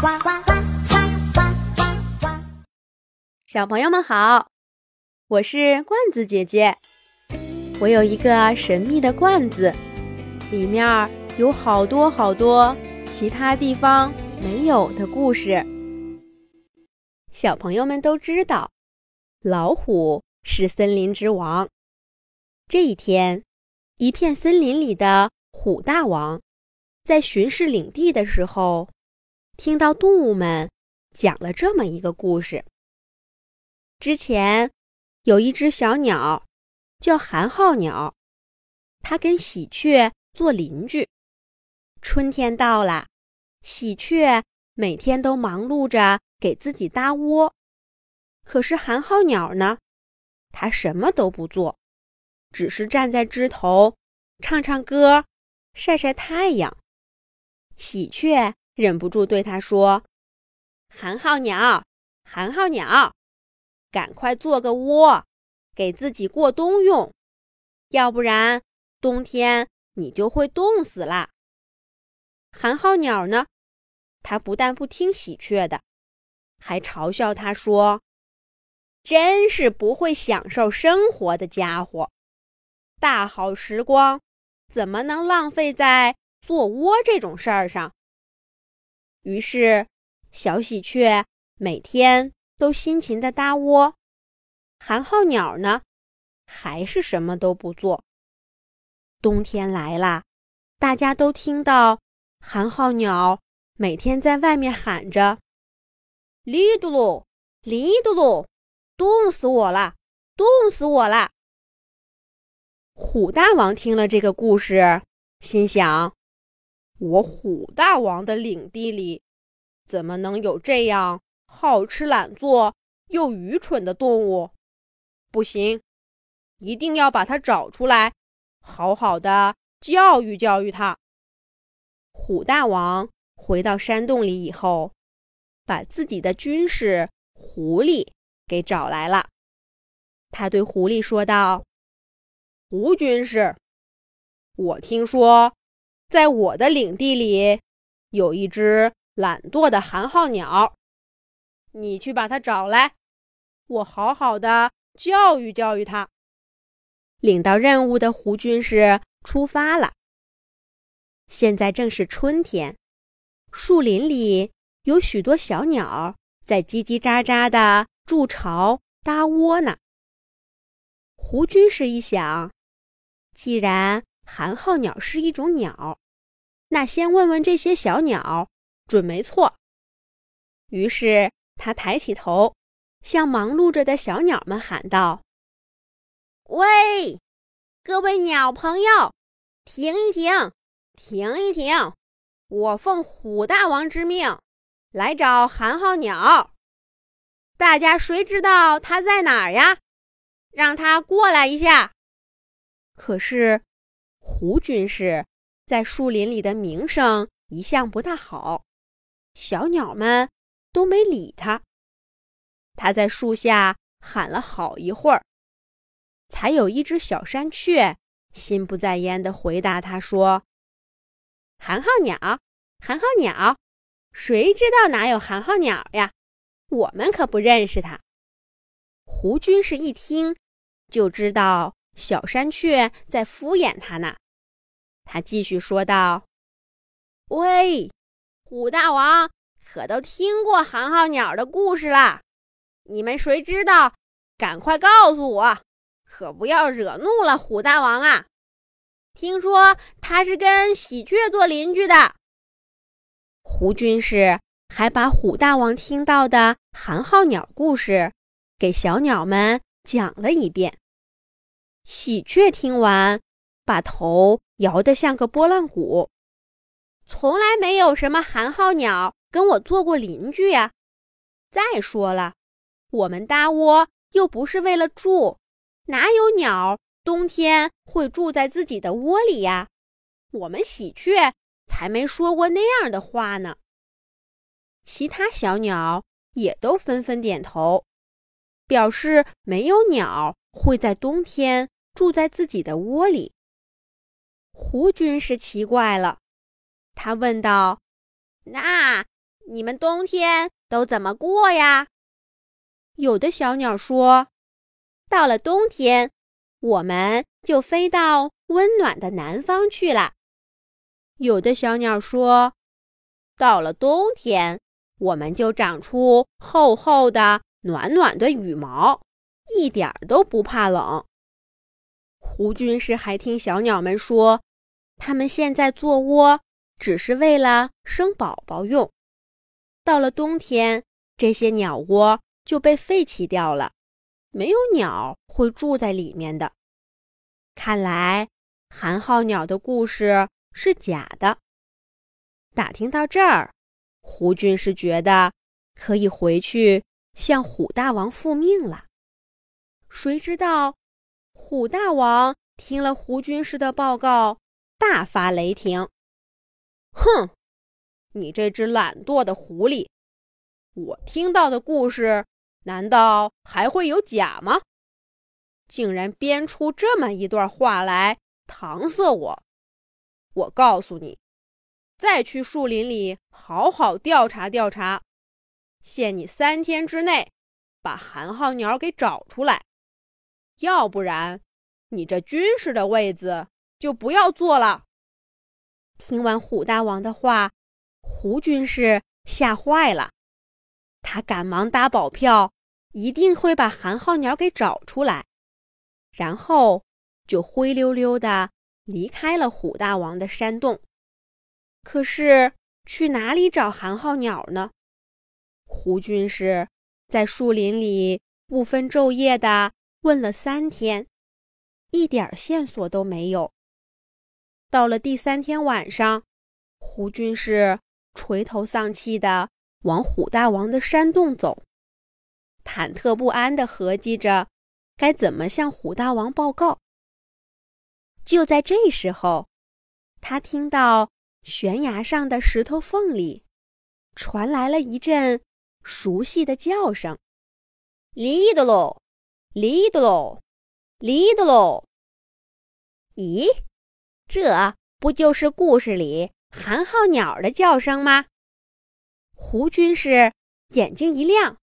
呱呱呱呱呱呱呱！小朋友们好，我是罐子姐姐。我有一个神秘的罐子，里面有好多好多其他地方没有的故事。小朋友们都知道，老虎是森林之王。这一天，一片森林里的虎大王在巡视领地的时候。听到动物们讲了这么一个故事。之前有一只小鸟叫寒号鸟，它跟喜鹊做邻居。春天到了，喜鹊每天都忙碌着给自己搭窝，可是寒号鸟呢，它什么都不做，只是站在枝头唱唱歌，晒晒太阳。喜鹊。忍不住对他说：“寒号鸟，寒号鸟，赶快做个窝，给自己过冬用，要不然冬天你就会冻死了。”寒号鸟呢，它不但不听喜鹊的，还嘲笑他说：“真是不会享受生活的家伙，大好时光怎么能浪费在做窝这种事儿上？”于是，小喜鹊每天都辛勤地搭窝，寒号鸟呢，还是什么都不做。冬天来了，大家都听到寒号鸟每天在外面喊着：“哩嘟噜，哩嘟噜，冻死我了，冻死我了！”虎大王听了这个故事，心想。我虎大王的领地里，怎么能有这样好吃懒做又愚蠢的动物？不行，一定要把它找出来，好好的教育教育它。虎大王回到山洞里以后，把自己的军士狐狸给找来了。他对狐狸说道：“胡军士，我听说。”在我的领地里，有一只懒惰的寒号鸟，你去把它找来，我好好的教育教育它。领到任务的胡军士出发了。现在正是春天，树林里有许多小鸟在叽叽喳喳的筑巢搭窝呢。胡军士一想，既然寒号鸟是一种鸟。那先问问这些小鸟，准没错。于是他抬起头，向忙碌着的小鸟们喊道：“喂，各位鸟朋友，停一停，停一停！我奉虎大王之命来找寒号鸟，大家谁知道它在哪儿呀？让它过来一下。”可是胡军士。在树林里的名声一向不大好，小鸟们都没理他。他在树下喊了好一会儿，才有一只小山雀心不在焉地回答他说：“寒号鸟，寒号鸟，谁知道哪有寒号鸟呀？我们可不认识它。”胡军士一听就知道小山雀在敷衍他呢。他继续说道：“喂，虎大王可都听过寒号鸟的故事了？你们谁知道？赶快告诉我，可不要惹怒了虎大王啊！听说他是跟喜鹊做邻居的。”胡军士还把虎大王听到的寒号鸟故事给小鸟们讲了一遍。喜鹊听完，把头。摇得像个拨浪鼓，从来没有什么寒号鸟跟我做过邻居呀。再说了，我们搭窝又不是为了住，哪有鸟冬天会住在自己的窝里呀？我们喜鹊才没说过那样的话呢。其他小鸟也都纷纷点头，表示没有鸟会在冬天住在自己的窝里。胡军士奇怪了，他问道：“那你们冬天都怎么过呀？”有的小鸟说：“到了冬天，我们就飞到温暖的南方去了。”有的小鸟说：“到了冬天，我们就长出厚厚的、暖暖的羽毛，一点儿都不怕冷。”胡军士还听小鸟们说，他们现在做窝只是为了生宝宝用，到了冬天，这些鸟窝就被废弃掉了，没有鸟会住在里面的。看来寒号鸟的故事是假的。打听到这儿，胡军士觉得可以回去向虎大王复命了。谁知道？虎大王听了胡军师的报告，大发雷霆：“哼，你这只懒惰的狐狸！我听到的故事，难道还会有假吗？竟然编出这么一段话来搪塞我！我告诉你，再去树林里好好调查调查，限你三天之内把寒号鸟给找出来。”要不然，你这军师的位子就不要坐了。听完虎大王的话，胡军士吓坏了，他赶忙打保票，一定会把寒号鸟给找出来，然后就灰溜溜的离开了虎大王的山洞。可是去哪里找寒号鸟呢？胡军士在树林里不分昼夜的。问了三天，一点线索都没有。到了第三天晚上，胡军士垂头丧气的往虎大王的山洞走，忐忑不安的合计着该怎么向虎大王报告。就在这时候，他听到悬崖上的石头缝里传来了一阵熟悉的叫声：“离的喽！”离的喽，离的喽！咦，这不就是故事里寒号鸟的叫声吗？胡军士眼睛一亮，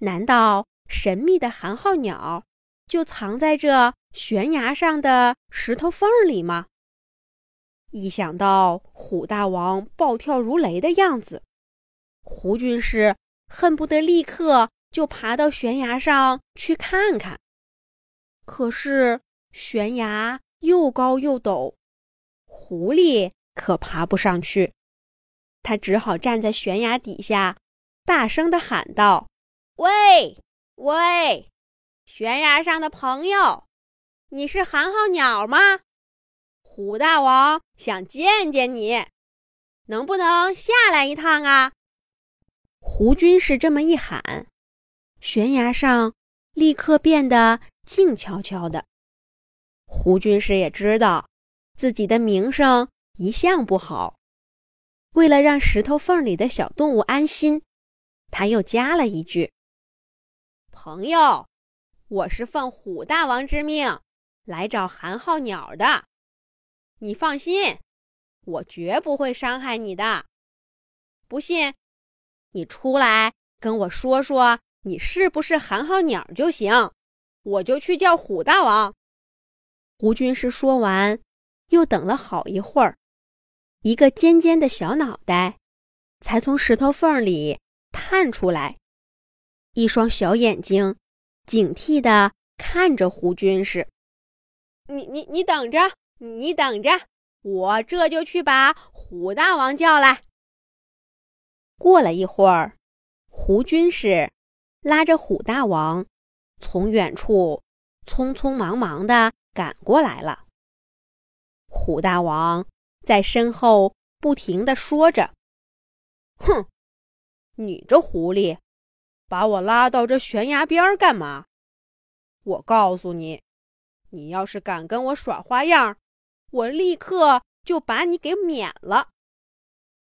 难道神秘的寒号鸟就藏在这悬崖上的石头缝里吗？一想到虎大王暴跳如雷的样子，胡军士恨不得立刻。就爬到悬崖上去看看，可是悬崖又高又陡，狐狸可爬不上去。他只好站在悬崖底下，大声的喊道：“喂喂，悬崖上的朋友，你是寒号鸟吗？虎大王想见见你，能不能下来一趟啊？”胡军是这么一喊。悬崖上立刻变得静悄悄的。胡军师也知道自己的名声一向不好，为了让石头缝里的小动物安心，他又加了一句：“朋友，我是奉虎大王之命来找寒号鸟的，你放心，我绝不会伤害你的。不信，你出来跟我说说。”你是不是寒号鸟就行，我就去叫虎大王。胡军师说完，又等了好一会儿，一个尖尖的小脑袋才从石头缝里探出来，一双小眼睛警惕地看着胡军师。你你你等着，你等着，我这就去把虎大王叫来。过了一会儿，胡军师。拉着虎大王，从远处匆匆忙忙地赶过来了。虎大王在身后不停地说着：“哼，你这狐狸，把我拉到这悬崖边干嘛？我告诉你，你要是敢跟我耍花样，我立刻就把你给免了。”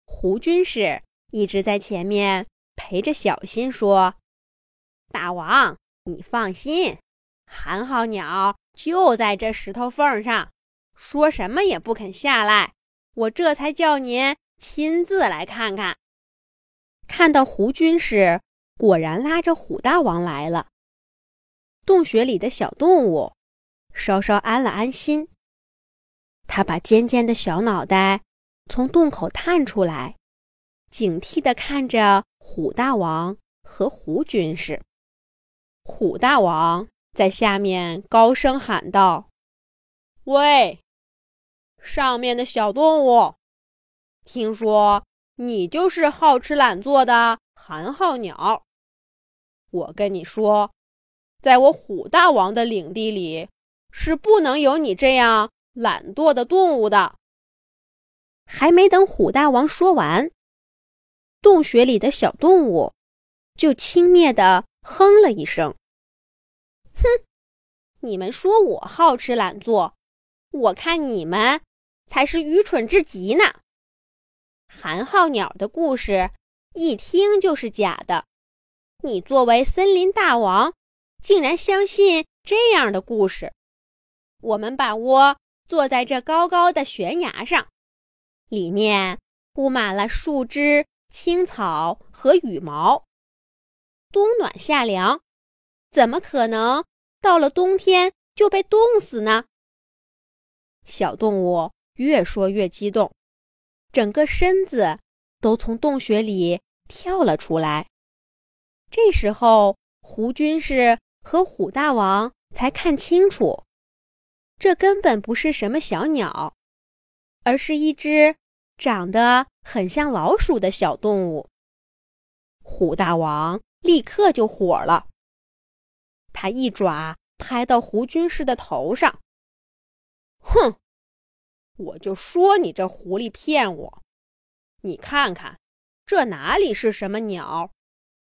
胡军士一直在前面陪着小新说。大王，你放心，寒号鸟就在这石头缝上，说什么也不肯下来。我这才叫您亲自来看看。看到胡军士果然拉着虎大王来了。洞穴里的小动物稍稍安了安心，他把尖尖的小脑袋从洞口探出来，警惕地看着虎大王和胡军士。虎大王在下面高声喊道：“喂，上面的小动物，听说你就是好吃懒做的寒号鸟。我跟你说，在我虎大王的领地里，是不能有你这样懒惰的动物的。”还没等虎大王说完，洞穴里的小动物就轻蔑地哼了一声。哼，你们说我好吃懒做，我看你们才是愚蠢至极呢。寒号鸟的故事一听就是假的，你作为森林大王，竟然相信这样的故事。我们把窝坐在这高高的悬崖上，里面铺满了树枝、青草和羽毛，冬暖夏凉。怎么可能到了冬天就被冻死呢？小动物越说越激动，整个身子都从洞穴里跳了出来。这时候，胡军士和虎大王才看清楚，这根本不是什么小鸟，而是一只长得很像老鼠的小动物。虎大王立刻就火了。他一爪拍到胡军士的头上，哼！我就说你这狐狸骗我！你看看，这哪里是什么鸟？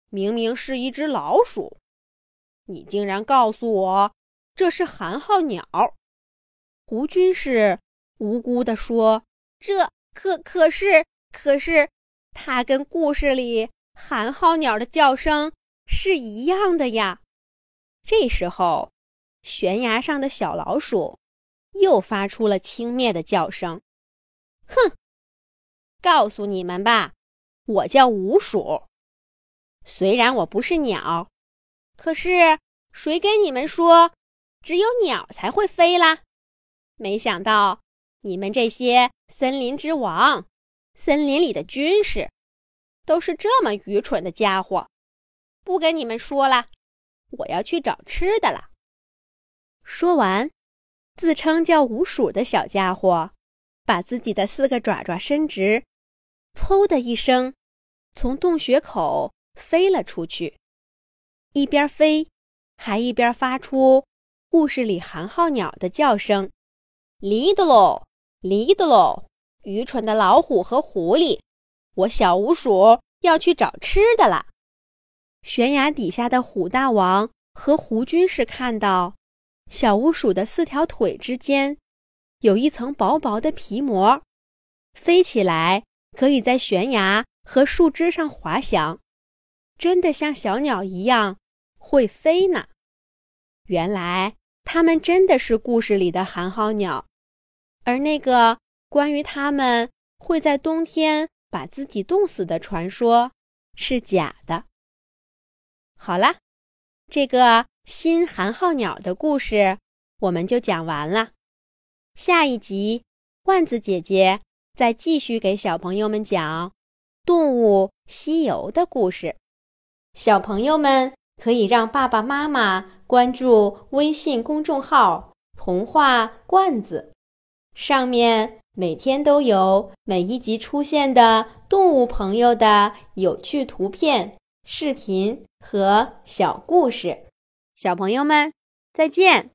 明明是一只老鼠！你竟然告诉我这是寒号鸟！胡军士无辜地说：“这可可是可是，它跟故事里寒号鸟的叫声是一样的呀！”这时候，悬崖上的小老鼠又发出了轻蔑的叫声：“哼！告诉你们吧，我叫鼯鼠。虽然我不是鸟，可是谁跟你们说只有鸟才会飞啦？没想到你们这些森林之王、森林里的军士，都是这么愚蠢的家伙！不跟你们说了。”我要去找吃的了。说完，自称叫五鼠的小家伙，把自己的四个爪爪伸直，嗖的一声，从洞穴口飞了出去。一边飞，还一边发出故事里寒号鸟的叫声：“离的喽，离的喽！愚蠢的老虎和狐狸，我小五鼠要去找吃的了。”悬崖底下的虎大王和胡军士看到，小鼯鼠的四条腿之间有一层薄薄的皮膜，飞起来可以在悬崖和树枝上滑翔，真的像小鸟一样会飞呢。原来它们真的是故事里的寒号鸟，而那个关于它们会在冬天把自己冻死的传说是假的。好啦，这个新寒号鸟的故事我们就讲完了。下一集，罐子姐姐再继续给小朋友们讲《动物西游》的故事。小朋友们可以让爸爸妈妈关注微信公众号“童话罐子”，上面每天都有每一集出现的动物朋友的有趣图片。视频和小故事，小朋友们再见。